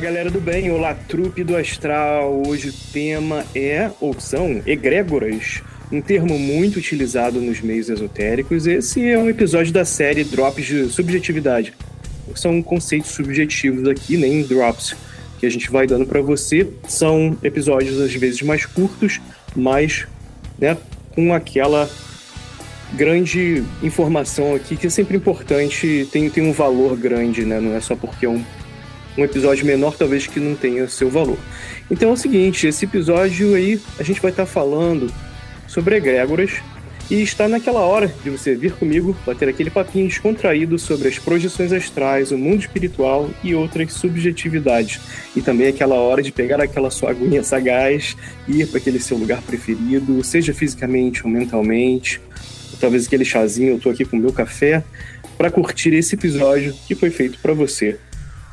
Galera do bem, olá, trupe do astral. Hoje o tema é, ou são, egrégoras, um termo muito utilizado nos meios esotéricos. Esse é um episódio da série Drops de Subjetividade. São conceitos subjetivos aqui, nem drops, que a gente vai dando para você. São episódios às vezes mais curtos, mas né, com aquela grande informação aqui que é sempre importante, tem, tem um valor grande, né? Não é só porque é um um episódio menor talvez que não tenha seu valor. Então é o seguinte, esse episódio aí a gente vai estar tá falando sobre egrégoras e está naquela hora de você vir comigo bater aquele papinho descontraído sobre as projeções astrais, o mundo espiritual e outras subjetividades. E também aquela hora de pegar aquela sua aguinha sagaz e ir para aquele seu lugar preferido, seja fisicamente ou mentalmente, talvez aquele chazinho, eu tô aqui com o meu café, para curtir esse episódio que foi feito para você.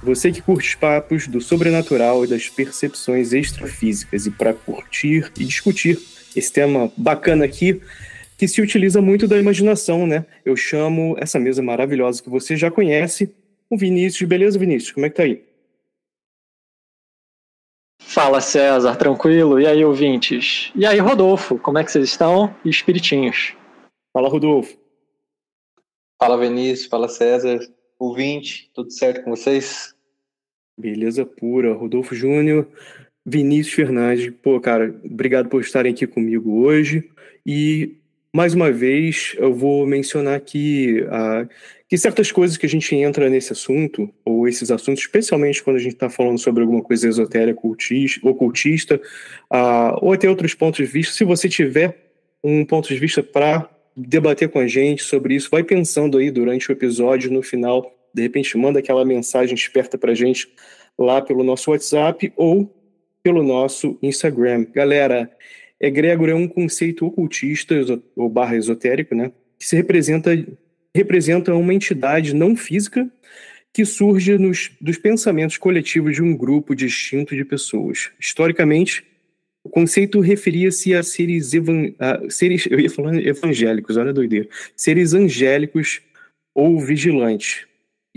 Você que curte os papos do sobrenatural e das percepções extrafísicas e para curtir e discutir esse tema bacana aqui, que se utiliza muito da imaginação, né? Eu chamo essa mesa maravilhosa que você já conhece, o Vinícius. Beleza, Vinícius? Como é que tá aí? Fala, César, tranquilo? E aí, ouvintes? E aí, Rodolfo, como é que vocês estão? E espiritinhos? Fala, Rodolfo. Fala, Vinícius. Fala, César ouvinte, tudo certo com vocês? Beleza pura, Rodolfo Júnior, Vinícius Fernandes, pô, cara, obrigado por estarem aqui comigo hoje e mais uma vez eu vou mencionar que, uh, que certas coisas que a gente entra nesse assunto, ou esses assuntos, especialmente quando a gente está falando sobre alguma coisa esotérica, ocultista, ocultista uh, ou até outros pontos de vista, se você tiver um ponto de vista para debater com a gente sobre isso. Vai pensando aí durante o episódio, no final, de repente manda aquela mensagem esperta pra gente lá pelo nosso WhatsApp ou pelo nosso Instagram. Galera, egrégora é um conceito ocultista ou barra esotérico, né? Que se representa, representa uma entidade não física que surge nos, dos pensamentos coletivos de um grupo distinto de pessoas. Historicamente, o conceito referia-se a seres, evan a seres, eu ia falando evangélicos, olha a doideira, seres angélicos ou vigilantes,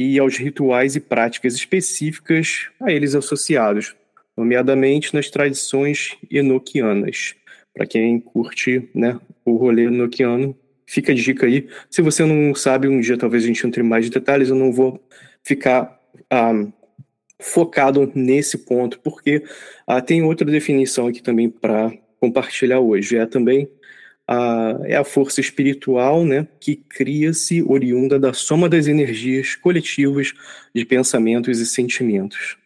e aos rituais e práticas específicas a eles associados, nomeadamente nas tradições enoquianas. Para quem curte né, o rolê enoquiano, fica a dica aí. Se você não sabe, um dia talvez a gente entre mais detalhes, eu não vou ficar ah, focado nesse ponto, porque ah, tem outra definição aqui também para compartilhar hoje. É também a, é a força espiritual né, que cria-se oriunda da soma das energias coletivas de pensamentos e sentimentos.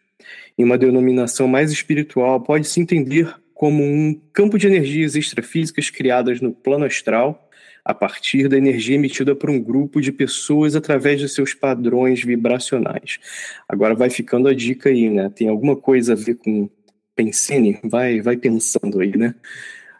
Em uma denominação mais espiritual, pode-se entender como um campo de energias extrafísicas criadas no plano astral a partir da energia emitida por um grupo de pessoas através de seus padrões vibracionais. Agora vai ficando a dica aí, né? Tem alguma coisa a ver com Pensene? Vai, vai pensando aí, né?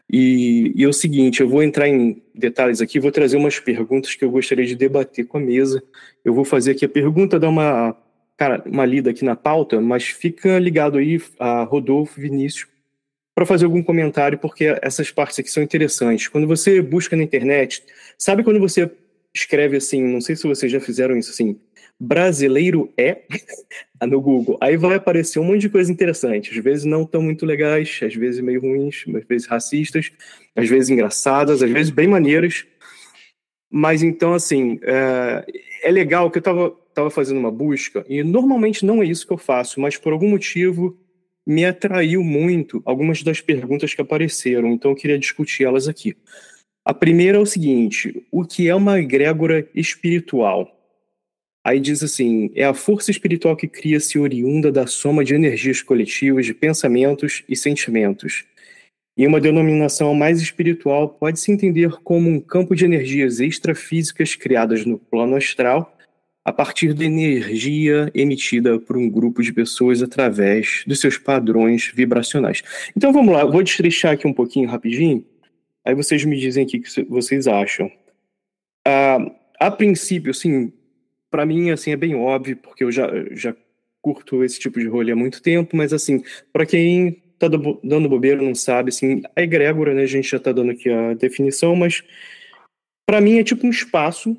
E, e, é o seguinte, eu vou entrar em detalhes aqui, vou trazer umas perguntas que eu gostaria de debater com a mesa. Eu vou fazer aqui a pergunta, dar uma, cara, uma lida aqui na pauta, mas fica ligado aí a Rodolfo, Vinícius, para fazer algum comentário, porque essas partes aqui são interessantes. Quando você busca na internet, sabe quando você escreve assim, não sei se vocês já fizeram isso assim, brasileiro é no Google. Aí vai aparecer um monte de coisa interessante. Às vezes não tão muito legais, às vezes meio ruins, às vezes racistas, às vezes engraçadas, às vezes bem maneiras. Mas então, assim, é, é legal que eu estava tava fazendo uma busca, e normalmente não é isso que eu faço, mas por algum motivo me atraiu muito algumas das perguntas que apareceram, então eu queria discutir elas aqui. A primeira é o seguinte: o que é uma egrégora espiritual? Aí diz assim: é a força espiritual que cria-se oriunda da soma de energias coletivas, de pensamentos e sentimentos. E uma denominação mais espiritual pode se entender como um campo de energias extrafísicas criadas no plano astral a partir da energia emitida por um grupo de pessoas através dos seus padrões vibracionais. Então vamos lá, vou destrechar aqui um pouquinho rapidinho, aí vocês me dizem o que vocês acham. Ah, a princípio, assim, para mim, assim, é bem óbvio, porque eu já, já curto esse tipo de rolê há muito tempo, mas, assim, para quem tá dando bobeira não sabe, assim, a egrégora, né, a gente já tá dando aqui a definição, mas para mim é tipo um espaço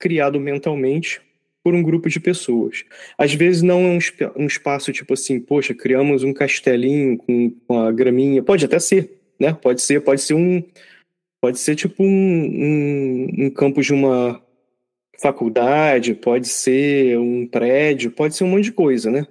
criado mentalmente por um grupo de pessoas. Às vezes não é um, um espaço tipo assim, poxa, criamos um castelinho com, com a graminha, pode até ser, né, pode ser, pode ser um, pode ser tipo um, um, um campo de uma faculdade, pode ser um prédio, pode ser um monte de coisa, né?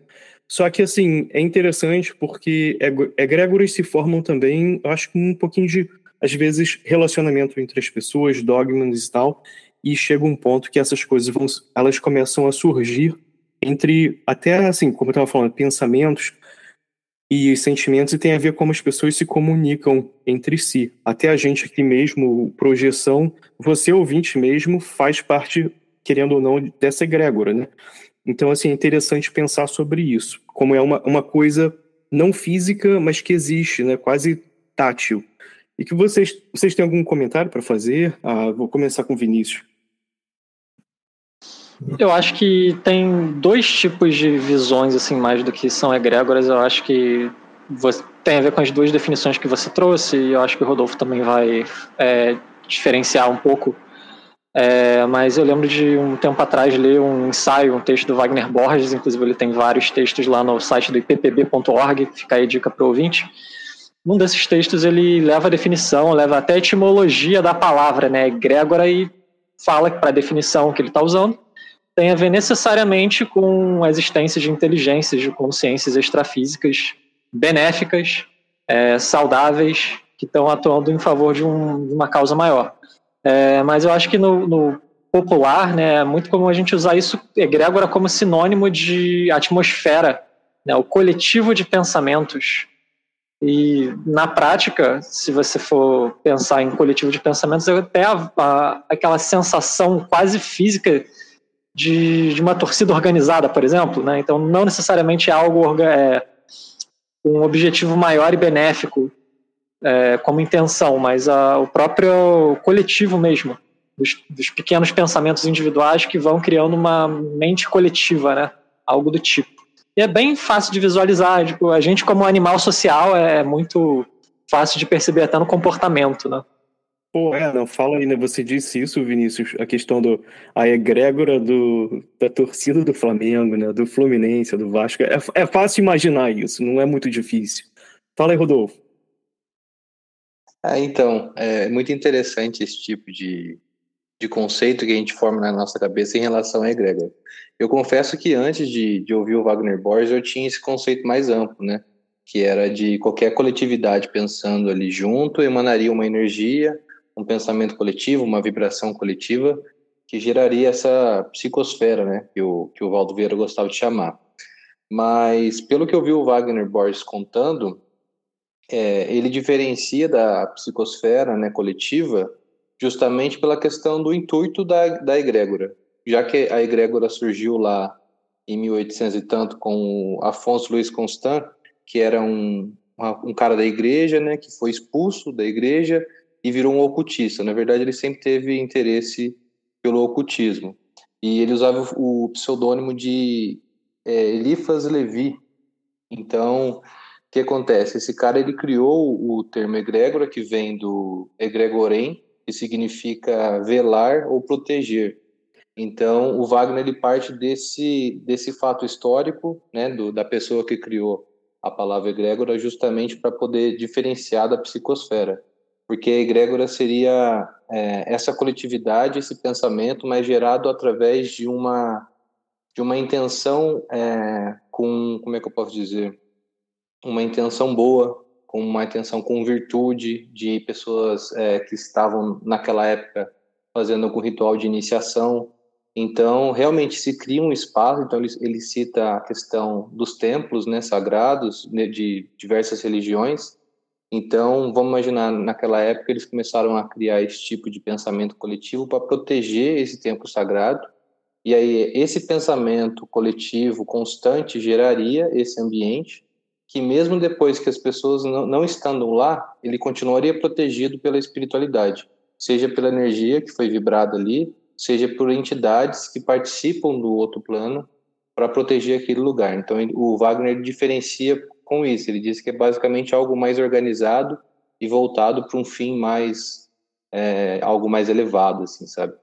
Só que, assim, é interessante porque egrégoras se formam também, eu acho que um pouquinho de, às vezes, relacionamento entre as pessoas, dogmas e tal, e chega um ponto que essas coisas vão, elas começam a surgir entre, até assim, como eu estava falando, pensamentos e sentimentos, e tem a ver como as pessoas se comunicam entre si. Até a gente aqui mesmo, projeção, você ouvinte mesmo, faz parte querendo ou não, dessa egrégora, né? Então, assim, é interessante pensar sobre isso, como é uma, uma coisa não física, mas que existe, né? Quase tátil. E que vocês, vocês têm algum comentário para fazer? Ah, vou começar com o Vinícius. Eu acho que tem dois tipos de visões, assim, mais do que são egrégoras. Eu acho que tem a ver com as duas definições que você trouxe, e eu acho que o Rodolfo também vai é, diferenciar um pouco é, mas eu lembro de um tempo atrás ler um ensaio, um texto do Wagner Borges, inclusive ele tem vários textos lá no site do ippb.org, fica aí dica para o ouvinte. Um desses textos ele leva a definição, leva até a etimologia da palavra, né, egrégora, e fala para a definição que ele está usando tem a ver necessariamente com a existência de inteligências, de consciências extrafísicas benéficas, é, saudáveis, que estão atuando em favor de, um, de uma causa maior. É, mas eu acho que no, no, popular, né, é muito comum a gente usar isso, egrégora, como sinônimo de atmosfera, né, o coletivo de pensamentos. E na prática, se você for pensar em coletivo de pensamentos, é até a, a, aquela sensação quase física de, de, uma torcida organizada, por exemplo. Né? Então, não necessariamente é algo é, um objetivo maior e benéfico é, como intenção, mas a, o próprio coletivo mesmo, dos, dos, pequenos pensamentos individuais que vão criando uma mente coletiva, né? Algo do tipo. E é bem fácil de visualizar, tipo, a gente como animal social é muito fácil de perceber até no comportamento, né? Pô, é, não, fala aí, né? Você disse isso, Vinícius, a questão do a egrégora do, da torcida do Flamengo, né? Do Fluminense, do Vasco. É, é fácil imaginar isso, não é muito difícil. Fala aí, Rodolfo. Ah, então, é muito interessante esse tipo de, de conceito que a gente forma na nossa cabeça em relação à egrégora. Eu confesso que antes de, de ouvir o Wagner Borges, eu tinha esse conceito mais amplo, né? Que era de qualquer coletividade pensando ali junto, emanaria uma energia, um pensamento coletivo, uma vibração coletiva, que geraria essa psicosfera, né? Que o, que o Valdo Vieira gostava de chamar. Mas, pelo que eu vi o Wagner Borges contando, é, ele diferencia da psicosfera né, coletiva justamente pela questão do intuito da, da egrégora. Já que a egrégora surgiu lá em 1800 e tanto com Afonso Luiz Constant, que era um um cara da igreja, né, que foi expulso da igreja e virou um ocultista. Na verdade, ele sempre teve interesse pelo ocultismo. E ele usava o, o pseudônimo de é, Levi. Então, o que acontece? Esse cara ele criou o termo egrégora, que vem do egregorem, que significa velar ou proteger. Então, o Wagner ele parte desse desse fato histórico, né, do, da pessoa que criou a palavra egrégora, justamente para poder diferenciar da psicosfera, porque a egrégora seria é, essa coletividade, esse pensamento, mas gerado através de uma de uma intenção é, com como é que eu posso dizer, uma intenção boa, com uma intenção com virtude de pessoas é, que estavam naquela época fazendo algum ritual de iniciação então, realmente se cria um espaço. Então, ele, ele cita a questão dos templos né, sagrados né, de diversas religiões. Então, vamos imaginar, naquela época, eles começaram a criar esse tipo de pensamento coletivo para proteger esse templo sagrado. E aí, esse pensamento coletivo constante geraria esse ambiente que, mesmo depois que as pessoas não, não estando lá, ele continuaria protegido pela espiritualidade, seja pela energia que foi vibrada ali, seja por entidades que participam do outro plano para proteger aquele lugar. Então, o Wagner diferencia com isso. Ele diz que é basicamente algo mais organizado e voltado para um fim mais é, algo mais elevado, assim, sabe?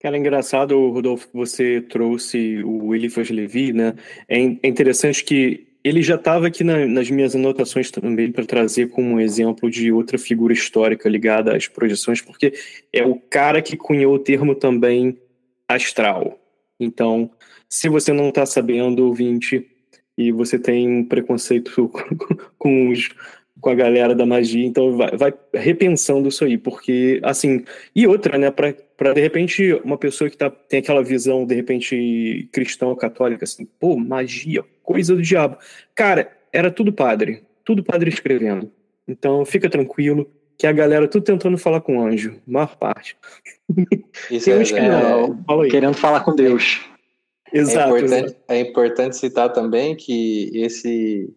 É engraçado, Rodolfo, você trouxe o Eliphas Levi, né? É, é interessante que ele já estava aqui na, nas minhas anotações também para trazer como exemplo de outra figura histórica ligada às projeções, porque é o cara que cunhou o termo também astral. Então, se você não está sabendo, ouvinte, e você tem um preconceito com, os, com a galera da magia, então vai, vai, repensando isso aí, porque, assim, e outra, né, para de repente uma pessoa que tá, tem aquela visão, de repente, cristã ou católica, assim, pô, magia, coisa do diabo. Cara, era tudo padre, tudo padre escrevendo. Então fica tranquilo, que a galera tudo tentando falar com o anjo, maior parte. Isso é, que não, é, querendo falar com Deus. Exato é importante, é importante citar também que esse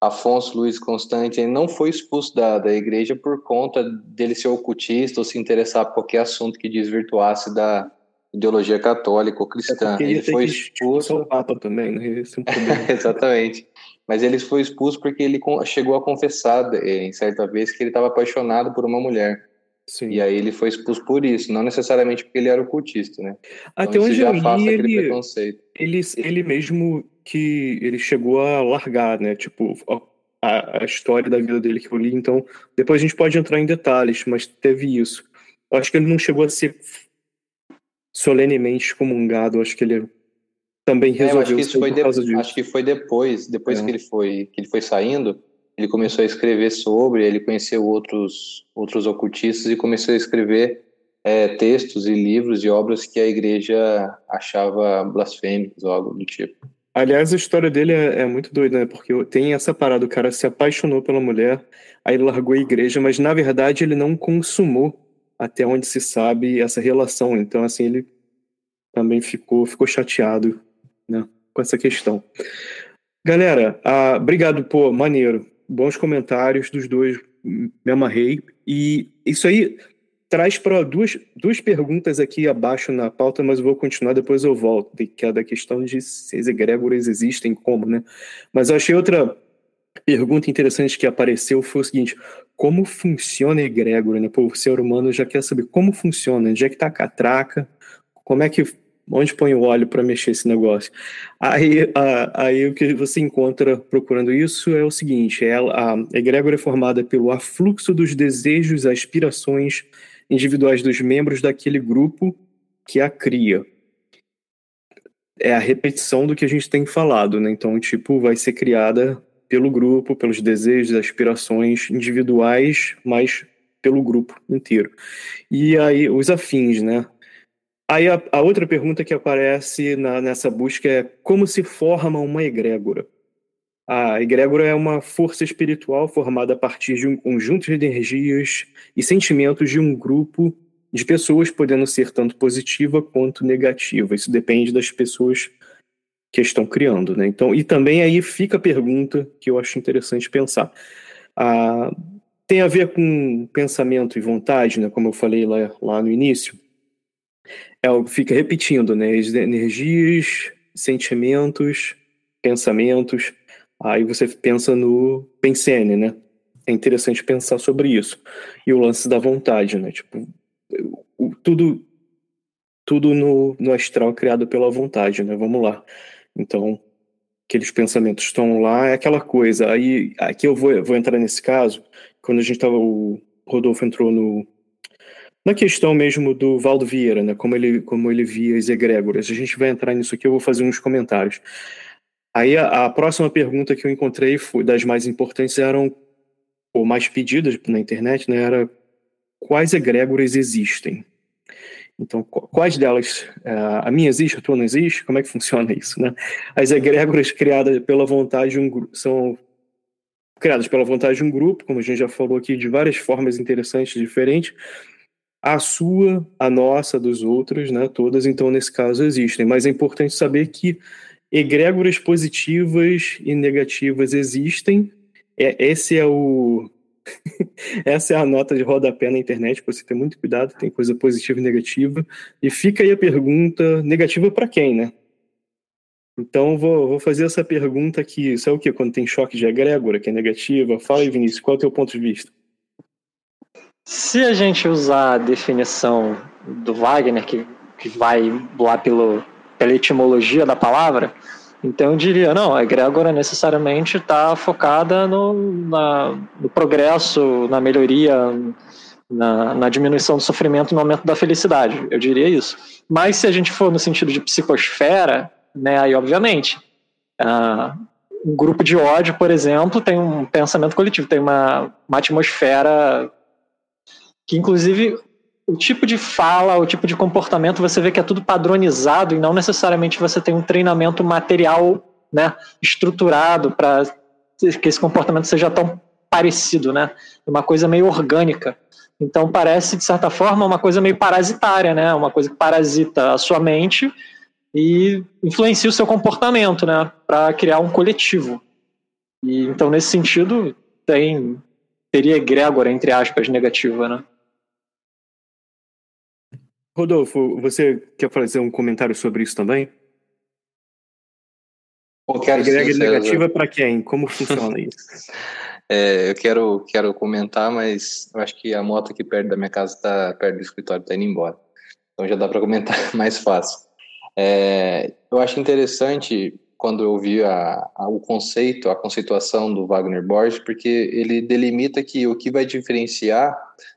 Afonso Luiz Constante não foi expulso da, da igreja por conta dele ser ocultista ou se interessar por qualquer assunto que desvirtuasse da, ideologia católica ou cristã. É ele foi expulso. O Papa também, né? É Exatamente. Mas ele foi expulso porque ele chegou a confessar eh, em certa vez que ele estava apaixonado por uma mulher. Sim. E aí ele foi expulso por isso, não necessariamente porque ele era ocultista, né? Até então, onde já li, ele, ele, ele mesmo que ele chegou a largar, né? Tipo, a, a história da vida dele que eu li, então depois a gente pode entrar em detalhes, mas teve isso. Eu acho que ele não chegou a ser solenemente excomungado. Acho que ele também resolveu é, acho que isso foi de, Acho que foi depois, depois é. que ele foi que ele foi saindo, ele começou a escrever sobre, ele conheceu outros outros ocultistas e começou a escrever é, textos e livros e obras que a igreja achava blasfêmicos ou algo do tipo. Aliás, a história dele é, é, muito doida, né? Porque tem essa parada, o cara se apaixonou pela mulher, aí largou a igreja, mas na verdade ele não consumou até onde se sabe essa relação. Então, assim, ele também ficou, ficou chateado né, com essa questão. Galera, ah, obrigado, pô, maneiro. Bons comentários dos dois, me amarrei. E isso aí traz para duas, duas perguntas aqui abaixo na pauta, mas eu vou continuar, depois eu volto, que é da questão de se as egrégoras existem, como, né? Mas eu achei outra pergunta interessante que apareceu foi o seguinte: como funciona a egrégora? Né? O ser humano já quer saber como funciona, onde é que está a catraca, como é que. Onde põe o óleo para mexer esse negócio? Aí, aí o que você encontra procurando isso é o seguinte: é, a egrégora é formada pelo afluxo dos desejos, aspirações individuais dos membros daquele grupo que a cria é a repetição do que a gente tem falado, né? Então, tipo, vai ser criada pelo grupo, pelos desejos, aspirações individuais, mas pelo grupo inteiro. E aí, os afins, né? Aí a, a outra pergunta que aparece na, nessa busca é como se forma uma egrégora? A egrégora é uma força espiritual formada a partir de um conjunto de energias e sentimentos de um grupo de pessoas, podendo ser tanto positiva quanto negativa. Isso depende das pessoas que estão criando, né? Então, e também aí fica a pergunta que eu acho interessante pensar. Ah, tem a ver com pensamento e vontade, né? Como eu falei lá, lá no início. É, fica repetindo, né? As energias, sentimentos, pensamentos. Aí você pensa no Pensene, né? É interessante pensar sobre isso. E o lance da vontade, né? Tipo, tudo tudo no, no astral criado pela vontade, né? Vamos lá. Então, aqueles pensamentos estão lá, é aquela coisa. Aí, aqui eu vou, vou entrar nesse caso, quando a gente estava, o Rodolfo entrou no, na questão mesmo do Valdo Vieira, né, como ele, como ele via as egrégoras. A gente vai entrar nisso aqui, eu vou fazer uns comentários. Aí a, a próxima pergunta que eu encontrei, foi, das mais importantes, eram, ou mais pedidas na internet, né, era quais egrégoras existem? Então, quais delas? É, a minha existe, a tua não existe? Como é que funciona isso? Né? As egrégoras criadas pela vontade de um são criadas pela vontade de um grupo, como a gente já falou aqui, de várias formas interessantes, diferentes. A sua, a nossa, dos outros, né? todas, então, nesse caso, existem. Mas é importante saber que egrégoras positivas e negativas existem. É, esse é o, Essa é a nota de rodapé na internet, para você ter muito cuidado, tem coisa positiva e negativa. E fica aí a pergunta, negativa para quem, né? Então, vou, vou fazer essa pergunta aqui. Isso é o que? Quando tem choque de egrégora, que é negativa? Fala aí, Vinícius, qual é o teu ponto de vista? Se a gente usar a definição do Wagner, que, que vai lá pelo, pela etimologia da palavra, então eu diria, não, a egrégora necessariamente está focada no, na, no progresso, na melhoria, na, na, diminuição do sofrimento no aumento da felicidade. Eu diria isso. Mas se a gente for no sentido de psicosfera, né, aí obviamente, uh, um grupo de ódio, por exemplo, tem um pensamento coletivo, tem uma, uma atmosfera que inclusive o tipo de fala, o tipo de comportamento, você vê que é tudo padronizado e não necessariamente você tem um treinamento material, né, estruturado para que esse comportamento seja tão parecido, né? Uma coisa meio orgânica. Então parece de certa forma uma coisa meio parasitária, né? Uma coisa que parasita a sua mente e influencia o seu comportamento, né? Para criar um coletivo. E então nesse sentido tem teria egrégora entre aspas negativa, né? Rodolfo, você quer fazer um comentário sobre isso também? Eu quero Agrega sim, negativa para quem? Como funciona isso? é, eu quero, quero comentar, mas eu acho que a moto aqui perto da minha casa está perto do escritório, está indo embora. Então já dá para comentar mais fácil. É, eu acho interessante quando eu vi a, a, o conceito, a conceituação do Wagner Borges, porque ele delimita que o que vai diferenciar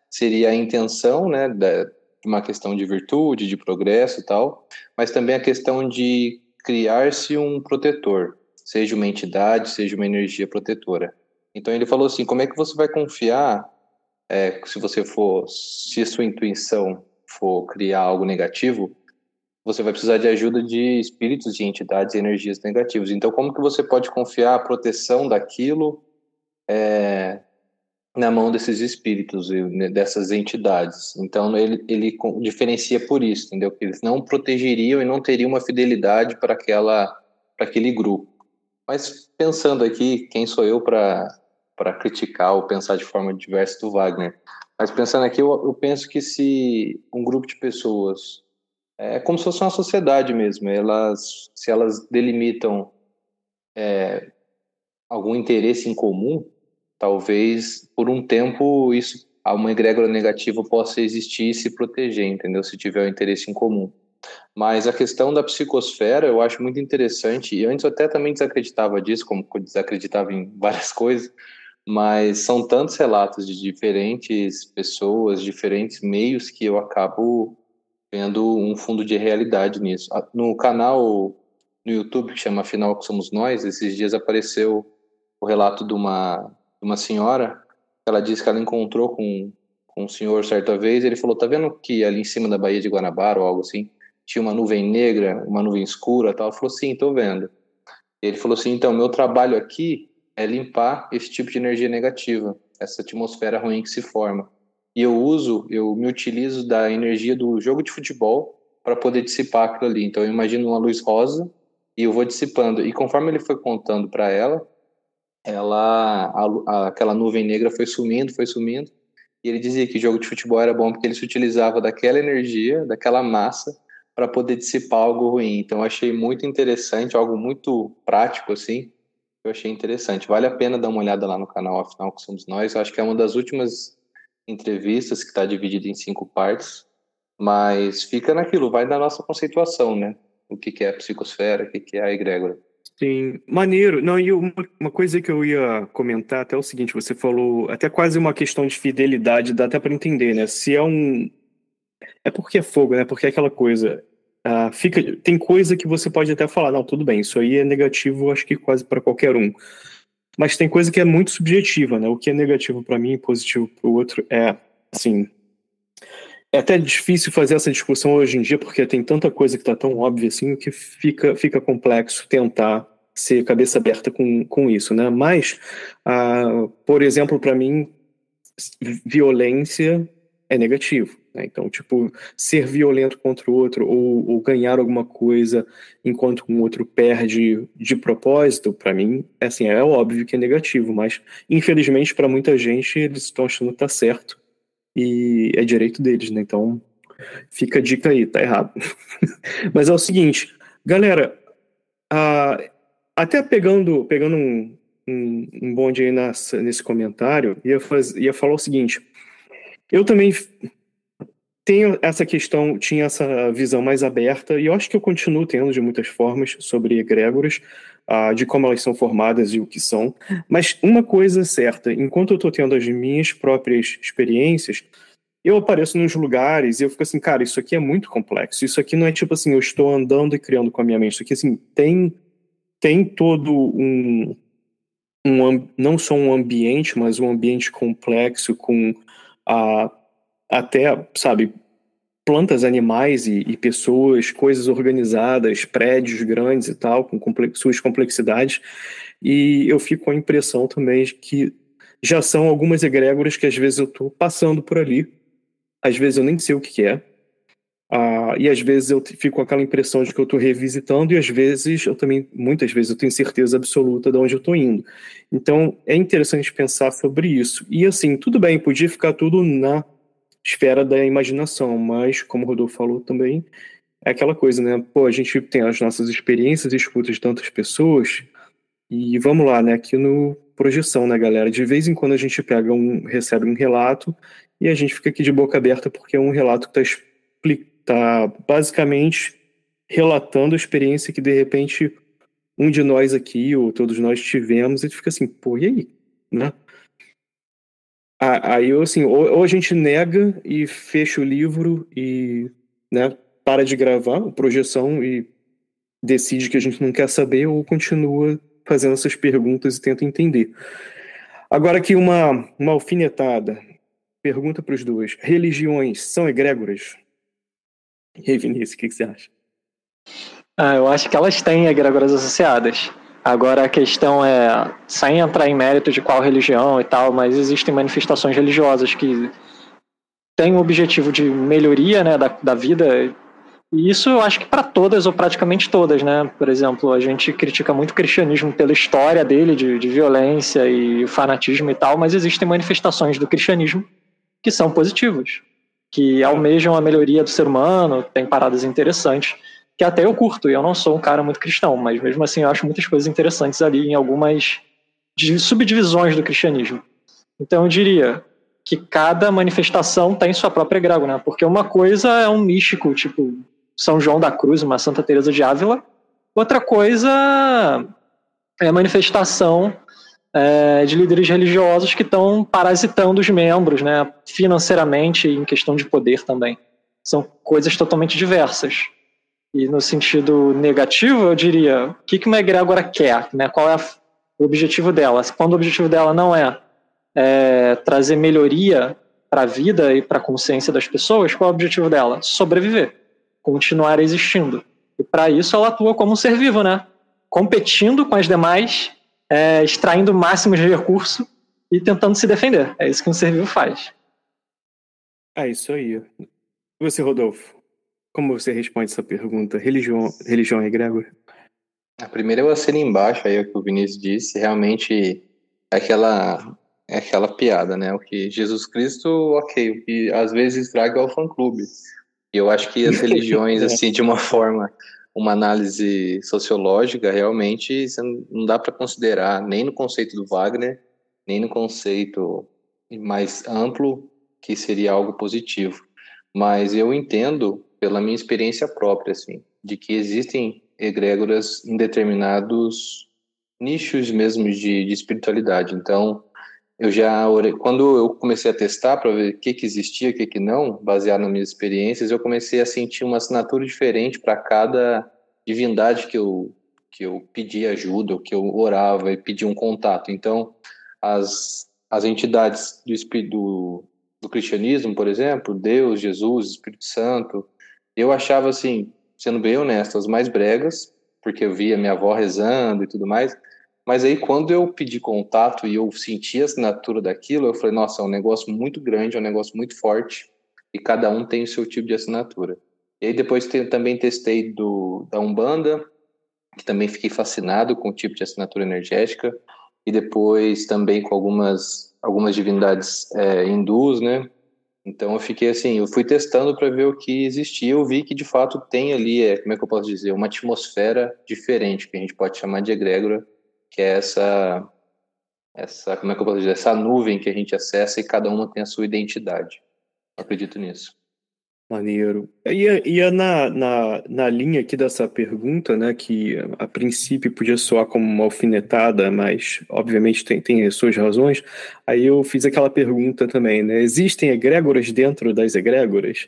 seria a intenção né, da, uma questão de virtude, de progresso e tal, mas também a questão de criar-se um protetor, seja uma entidade, seja uma energia protetora. Então ele falou assim: como é que você vai confiar é, se você for, se sua intuição for criar algo negativo, você vai precisar de ajuda de espíritos, de entidades e energias negativas. Então, como que você pode confiar a proteção daquilo é, na mão desses espíritos né, dessas entidades. Então ele, ele diferencia por isso, entendeu? Que eles não protegeriam e não teriam uma fidelidade para aquela para aquele grupo. Mas pensando aqui, quem sou eu para para criticar ou pensar de forma diversa do Wagner? Mas pensando aqui, eu, eu penso que se um grupo de pessoas é como se fosse uma sociedade mesmo, elas se elas delimitam é, algum interesse em comum, talvez por um tempo isso uma egrégora negativa possa existir e se proteger, entendeu? Se tiver um interesse em comum. Mas a questão da psicosfera eu acho muito interessante, e antes eu até também desacreditava disso, como desacreditava em várias coisas, mas são tantos relatos de diferentes pessoas, diferentes meios, que eu acabo vendo um fundo de realidade nisso. No canal no YouTube que chama Afinal que Somos Nós, esses dias apareceu o relato de uma uma senhora, ela disse que ela encontrou com, com um senhor certa vez, ele falou, tá vendo que ali em cima da Baía de Guanabara ou algo assim, tinha uma nuvem negra, uma nuvem escura tal? Ela falou, sim, tô vendo. Ele falou assim, então, meu trabalho aqui é limpar esse tipo de energia negativa, essa atmosfera ruim que se forma. E eu uso, eu me utilizo da energia do jogo de futebol para poder dissipar aquilo ali. Então, eu imagino uma luz rosa e eu vou dissipando. E conforme ele foi contando para ela, ela a, a, aquela nuvem negra foi sumindo, foi sumindo. E ele dizia que jogo de futebol era bom porque ele se utilizava daquela energia, daquela massa, para poder dissipar algo ruim. Então, eu achei muito interessante, algo muito prático, assim. Eu achei interessante. Vale a pena dar uma olhada lá no canal Afinal que Somos Nós. Eu acho que é uma das últimas entrevistas que está dividida em cinco partes. Mas fica naquilo, vai da nossa conceituação, né? O que, que é a psicosfera, o que, que é a egrégora. Sim, maneiro. Não, e uma, uma coisa que eu ia comentar até é o seguinte, você falou até quase uma questão de fidelidade, dá até para entender, né? Se é um é porque é fogo, né? Porque é aquela coisa, uh, fica tem coisa que você pode até falar, não, tudo bem, isso aí é negativo, acho que quase para qualquer um. Mas tem coisa que é muito subjetiva, né? O que é negativo para mim e positivo para o outro é, assim, é até difícil fazer essa discussão hoje em dia, porque tem tanta coisa que está tão óbvia assim que fica, fica complexo tentar ser cabeça aberta com, com isso, né? Mas, ah, por exemplo, para mim, violência é negativo. Né? Então, tipo, ser violento contra o outro ou, ou ganhar alguma coisa enquanto o outro perde de propósito, para mim, é assim, é óbvio que é negativo, mas infelizmente para muita gente eles estão achando que tá certo e é direito deles, né? Então, fica a dica aí, tá errado. Mas é o seguinte, galera, até pegando, pegando um, um, um bonde aí nesse comentário, ia, faz, ia falar o seguinte, eu também tenho essa questão, tinha essa visão mais aberta, e eu acho que eu continuo tendo de muitas formas sobre egrégoras, uh, de como elas são formadas e o que são. Mas uma coisa é certa, enquanto eu estou tendo as minhas próprias experiências, eu apareço nos lugares e eu fico assim, cara, isso aqui é muito complexo. Isso aqui não é tipo assim, eu estou andando e criando com a minha mente. Isso aqui, assim, tem, tem todo um, um não só um ambiente, mas um ambiente complexo com uh, até, sabe, plantas, animais e, e, pessoas, coisas organizadas, prédios grandes e tal, com suas complexidades. E eu fico com a impressão também de que já são algumas egrégoras que às vezes eu estou passando por ali, às vezes eu nem sei o que é, uh, e às vezes eu fico com aquela impressão de que eu estou revisitando, e às vezes eu também, muitas vezes, eu tenho certeza absoluta de onde eu estou indo. Então é interessante pensar sobre isso. E assim, tudo bem, podia ficar tudo na esfera da imaginação, mas, como o Rodolfo falou também, é aquela coisa, né? Pô, a gente tem as nossas experiências, escuta de tantas pessoas, e vamos lá, né? Aqui no Projeção, né, galera? De vez em quando a gente pega um, recebe um relato e a gente fica aqui de boca aberta porque é um relato que está tá basicamente relatando a experiência que de repente um de nós aqui, ou todos nós tivemos, e fica assim, pô, e aí? Né? Aí, assim, ou, ou, a gente nega e fecha o livro e né, para de gravar a projeção e decide que a gente não quer saber, ou continua fazendo essas perguntas e tenta entender. Agora aqui uma, uma alfinetada. Pergunta para os dois. Religiões são egrégoras? E aí, Vinícius, o que, que você acha? Ah, eu acho que elas têm egrégoras associadas. Agora a questão é, sem entrar em mérito de qual religião e tal, mas existem manifestações religiosas que têm o objetivo de melhoria né, da, da vida. E isso eu acho que para todas, ou praticamente todas, né? Por exemplo, a gente critica muito o cristianismo pela história dele, de, de violência e fanatismo e tal, mas existem manifestações do cristianismo que são positivas, que almejam a melhoria do ser humano, tem paradas interessantes que até eu curto, e eu não sou um cara muito cristão, mas mesmo assim eu acho muitas coisas interessantes ali em algumas subdivisões do cristianismo. Então eu diria que cada manifestação tem sua própria egrégora, né? porque uma coisa é um místico, tipo São João da Cruz, uma Santa Teresa de Ávila, outra coisa é a manifestação é, de líderes religiosos que estão parasitando os membros, né, financeiramente e em questão de poder também. São coisas totalmente diversas. E no sentido negativo, eu diria, o que, que uma egrégora quer? Né? Qual é a, o objetivo dela? Quando o objetivo dela não é, é trazer melhoria para a vida e para a consciência das pessoas, qual é o objetivo dela? Sobreviver, continuar existindo. E para isso ela atua como um ser vivo, né? Competindo com as demais, é, extraindo o máximo de recurso e tentando se defender. É isso que um ser vivo faz. É isso aí. E você, Rodolfo? Como você responde essa pergunta? Religião, religião é egrégora? A primeira eu assino embaixo, aí é o que o Vinícius disse, realmente é aquela, é aquela piada, né? O que Jesus Cristo, ok, o que às vezes estraga é o fã-clube. E eu acho que as religiões, assim, de uma forma, uma análise sociológica, realmente não dá para considerar nem no conceito do Wagner, nem no conceito mais amplo, que seria algo positivo. Mas eu entendo, pela minha experiência própria, assim, de que existem egrégoras em determinados nichos mesmo de, de espiritualidade. Então, eu já quando eu comecei a testar para ver o que que existia, o que que não, baseado nas minhas experiências, eu comecei a sentir uma assinatura diferente para cada divindade que eu que eu pedia ajuda, que eu orava e pedia um contato. Então, as as entidades do do, do cristianismo, por exemplo, Deus, Jesus, Espírito Santo, eu achava assim, sendo bem honesto, as mais bregas, porque eu via minha avó rezando e tudo mais, mas aí, quando eu pedi contato e eu senti a assinatura daquilo, eu falei, nossa, é um negócio muito grande, é um negócio muito forte, e cada um tem o seu tipo de assinatura. E aí, depois também testei do, da Umbanda, que também fiquei fascinado com o tipo de assinatura energética, e depois também com algumas, algumas divindades é, hindus, né? Então eu fiquei assim, eu fui testando para ver o que existia, eu vi que de fato tem ali, é, como é que eu posso dizer, uma atmosfera diferente, que a gente pode chamar de egrégora, que é essa, essa, como é que eu posso dizer, essa nuvem que a gente acessa e cada uma tem a sua identidade. Eu acredito nisso. Maneiro. E, e na, na, na linha aqui dessa pergunta, né, que a princípio podia soar como uma alfinetada, mas obviamente tem, tem as suas razões, aí eu fiz aquela pergunta também, né, existem egrégoras dentro das egrégoras?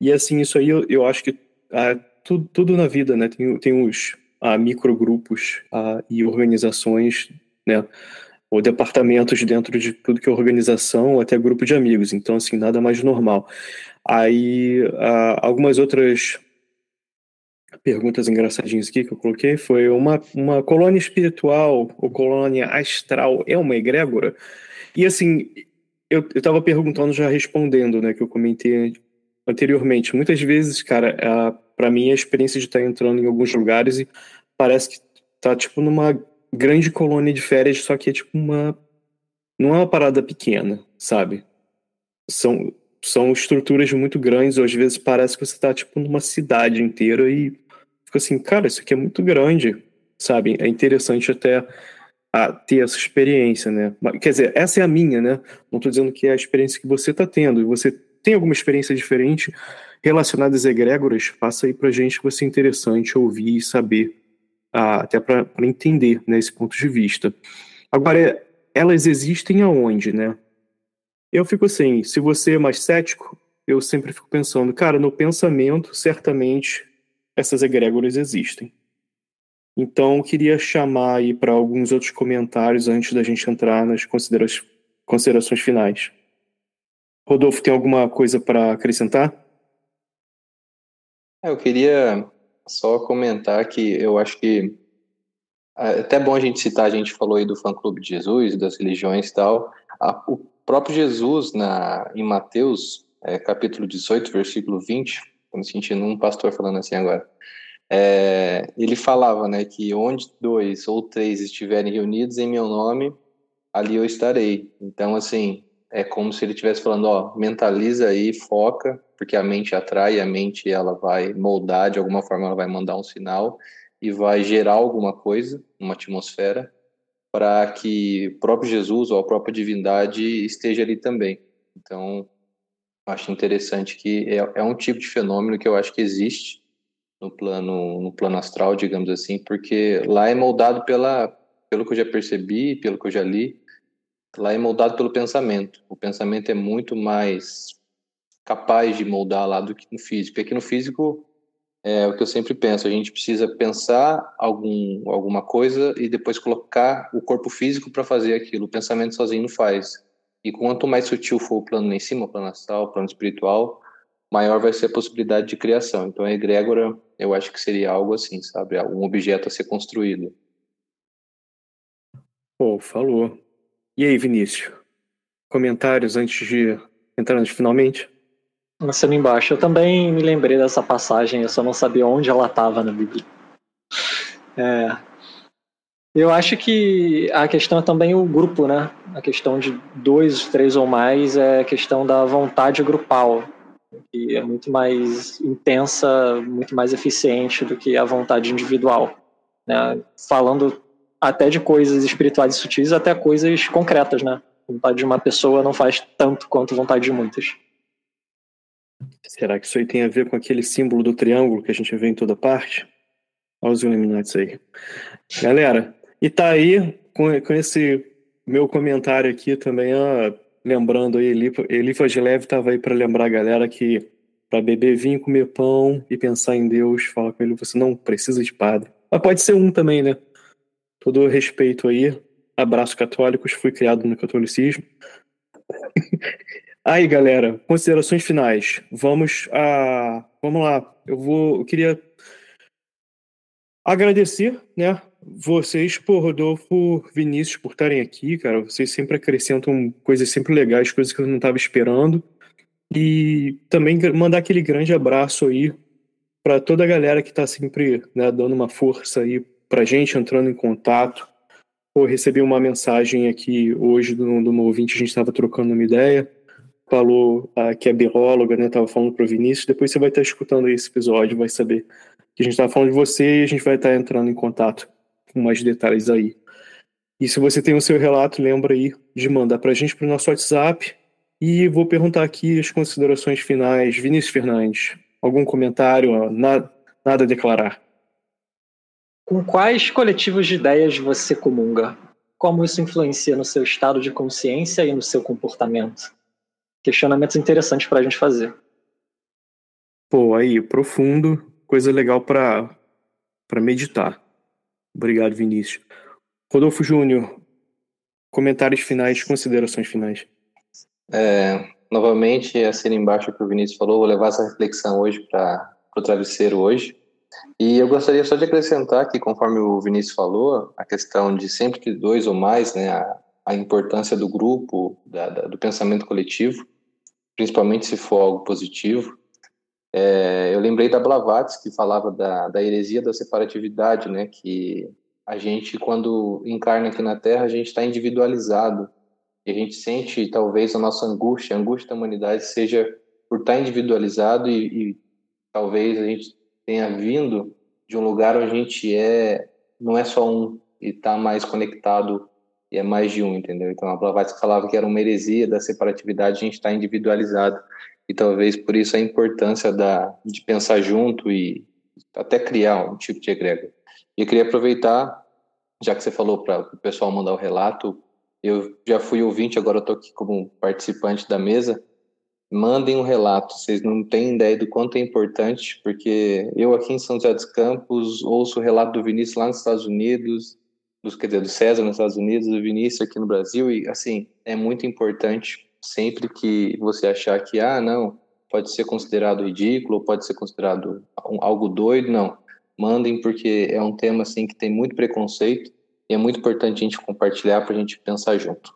E assim, isso aí eu, eu acho que ah, tudo, tudo na vida, né, tem, tem os, a microgrupos a, e organizações, né, ou departamentos dentro de tudo que é organização, até grupo de amigos. Então, assim, nada mais normal. Aí, a, algumas outras perguntas engraçadinhas aqui que eu coloquei foi uma, uma colônia espiritual ou colônia astral é uma egrégora? E, assim, eu estava perguntando, já respondendo, né, que eu comentei anteriormente. Muitas vezes, cara, para mim a experiência de estar tá entrando em alguns lugares e parece que tá tipo numa grande colônia de férias, só que é tipo uma não é uma parada pequena, sabe? São são estruturas muito grandes, ou às vezes parece que você tá tipo numa cidade inteira e fica assim, cara, isso aqui é muito grande, sabe? É interessante até a ter essa experiência, né? Quer dizer, essa é a minha, né? Não estou dizendo que é a experiência que você está tendo. E você tem alguma experiência diferente relacionada às egrégoras? Passa aí pra gente que vai ser interessante ouvir e saber ah, até para entender né, esse ponto de vista. Agora, elas existem aonde, né? Eu fico assim, se você é mais cético, eu sempre fico pensando, cara, no pensamento, certamente essas egrégoras existem. Então, eu queria chamar aí para alguns outros comentários antes da gente entrar nas considera considerações finais. Rodolfo, tem alguma coisa para acrescentar? É, eu queria só comentar que eu acho que é até bom a gente citar, a gente falou aí do fã-clube de Jesus, das religiões e tal. A, o próprio Jesus, na, em Mateus, é, capítulo 18, versículo 20, estou me sentindo um pastor falando assim agora, é, ele falava né, que onde dois ou três estiverem reunidos em meu nome, ali eu estarei. Então, assim, é como se ele estivesse falando, ó, mentaliza aí, foca, porque a mente atrai, a mente ela vai moldar de alguma forma, ela vai mandar um sinal e vai gerar alguma coisa, uma atmosfera, para que o próprio Jesus ou a própria divindade esteja ali também. Então, acho interessante que é, é um tipo de fenômeno que eu acho que existe no plano no plano astral, digamos assim, porque lá é moldado pela pelo que eu já percebi, pelo que eu já li, lá é moldado pelo pensamento. O pensamento é muito mais capaz de moldar lá do que no físico. Porque aqui no físico é o que eu sempre penso, a gente precisa pensar algum, alguma coisa e depois colocar o corpo físico para fazer aquilo. O pensamento sozinho não faz. E quanto mais sutil for o plano em cima, o plano astral, o plano espiritual, maior vai ser a possibilidade de criação. Então a egrégora, eu acho que seria algo assim, sabe? Um objeto a ser construído. Pô, falou. E aí, Vinícius? Comentários antes de entrarmos finalmente? Nascendo embaixo. Eu também me lembrei dessa passagem, eu só não sabia onde ela estava na Bíblia. É, eu acho que a questão é também o grupo, né? A questão de dois, três ou mais é a questão da vontade grupal, que é muito mais intensa, muito mais eficiente do que a vontade individual. Né? Falando até de coisas espirituais e sutis até coisas concretas, né? A vontade de uma pessoa não faz tanto quanto vontade de muitas. Será que isso aí tem a ver com aquele símbolo do triângulo que a gente vê em toda parte? Olha os Illuminati aí. Galera, e tá aí com, com esse meu comentário aqui também, ó, lembrando aí, Elifas de Leve estava aí para lembrar a galera que para beber vinho, comer pão e pensar em Deus, fala com ele, você não precisa de padre. Mas pode ser um também, né? Todo respeito aí. Abraço católicos, fui criado no catolicismo. aí, galera, considerações finais. Vamos a vamos lá. Eu vou eu queria agradecer, né, vocês, por Rodolfo, Vinícius, por estarem aqui, cara. Vocês sempre acrescentam coisas sempre legais, coisas que eu não estava esperando. E também mandar aquele grande abraço aí para toda a galera que está sempre né, dando uma força aí para gente, entrando em contato. Pô, recebi uma mensagem aqui hoje do meu ouvinte, a gente estava trocando uma ideia. Falou ah, que é bióloga, né? Tava falando para o Vinícius. Depois você vai estar tá escutando esse episódio, vai saber que a gente estava falando de você e a gente vai estar tá entrando em contato com mais detalhes aí. E se você tem o seu relato, lembra aí de mandar para a gente para o nosso WhatsApp. E vou perguntar aqui as considerações finais. Vinícius Fernandes, algum comentário? Nada, nada a declarar. Com quais coletivos de ideias você comunga? Como isso influencia no seu estado de consciência e no seu comportamento? Questionamentos interessantes para a gente fazer. Pô, aí, profundo, coisa legal para meditar. Obrigado, Vinícius. Rodolfo Júnior, comentários finais, considerações finais. É, novamente, assina embaixo o que o Vinícius falou, vou levar essa reflexão hoje para o travesseiro hoje. E eu gostaria só de acrescentar que, conforme o Vinícius falou, a questão de sempre que dois ou mais, né, a, a importância do grupo, da, da, do pensamento coletivo, principalmente se for algo positivo. É, eu lembrei da Blavatsky, que falava da, da heresia da separatividade, né, que a gente, quando encarna aqui na Terra, a gente está individualizado. E a gente sente, talvez, a nossa angústia, a angústia da humanidade seja por estar tá individualizado e, e talvez a gente tenha vindo de um lugar onde a gente é, não é só um, e está mais conectado e é mais de um, entendeu? Então a Blavatsky falava que era uma heresia da separatividade, a gente está individualizado e talvez por isso a importância da, de pensar junto e até criar um tipo de egrégora. E eu queria aproveitar, já que você falou para o pessoal mandar o relato, eu já fui ouvinte, agora estou aqui como participante da mesa. Mandem um relato, vocês não têm ideia do quanto é importante, porque eu aqui em São José dos Campos ouço o relato do Vinícius lá nos Estados Unidos, dos, quer dizer, do César nos Estados Unidos, do Vinícius aqui no Brasil, e assim, é muito importante sempre que você achar que, ah, não, pode ser considerado ridículo, pode ser considerado algo doido, não. Mandem, porque é um tema assim que tem muito preconceito e é muito importante a gente compartilhar para a gente pensar junto.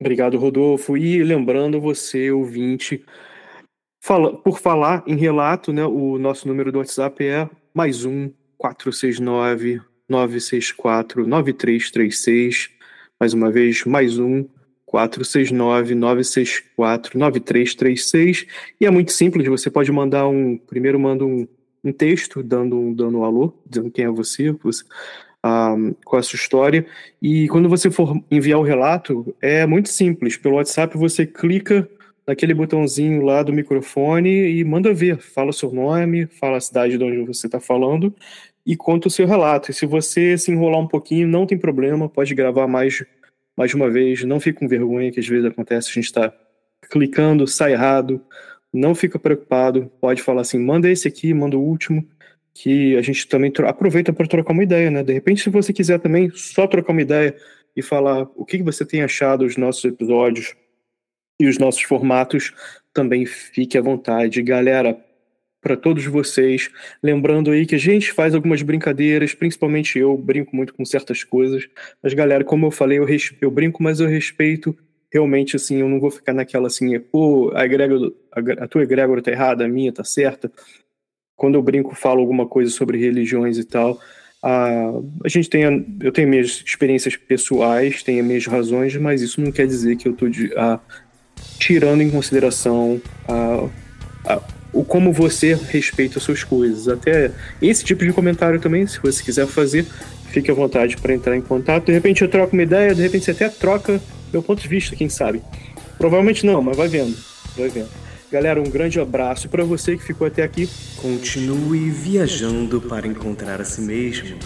Obrigado, Rodolfo. E lembrando você, ouvinte, fala, por falar em relato, né, o nosso número do WhatsApp é mais um 469 964 9336. Mais uma vez, mais um 469 964 9336. E é muito simples, você pode mandar um. Primeiro manda um, um texto dando um, dando um alô, dizendo quem é você, você um, qual é a sua história. E quando você for enviar o relato, é muito simples. Pelo WhatsApp você clica naquele botãozinho lá do microfone e manda ver. Fala o seu nome, fala a cidade de onde você está falando e conta o seu relato. E se você se enrolar um pouquinho, não tem problema, pode gravar mais, mais uma vez, não fique com vergonha, que às vezes acontece, a gente está clicando, sai errado, não fica preocupado, pode falar assim, manda esse aqui, manda o último, que a gente também aproveita para trocar uma ideia, né? De repente, se você quiser também só trocar uma ideia e falar o que você tem achado dos nossos episódios e os nossos formatos, também fique à vontade. Galera, para todos vocês. Lembrando aí que a gente faz algumas brincadeiras, principalmente eu brinco muito com certas coisas. Mas, galera, como eu falei, eu, eu brinco, mas eu respeito realmente, assim, eu não vou ficar naquela assim, pô, a, egrégora, a, a tua egrégora tá errada, a minha tá certa. Quando eu brinco, falo alguma coisa sobre religiões e tal, a, a gente tem, eu tenho minhas experiências pessoais, tenho minhas razões, mas isso não quer dizer que eu estou tirando em consideração a, a, o como você respeita as suas coisas. Até esse tipo de comentário também, se você quiser fazer, fique à vontade para entrar em contato. De repente eu troco uma ideia, de repente você até troca meu ponto de vista, quem sabe. Provavelmente não, mas vai vendo, vai vendo. Galera, um grande abraço para você que ficou até aqui. Continue viajando para encontrar a si mesmo.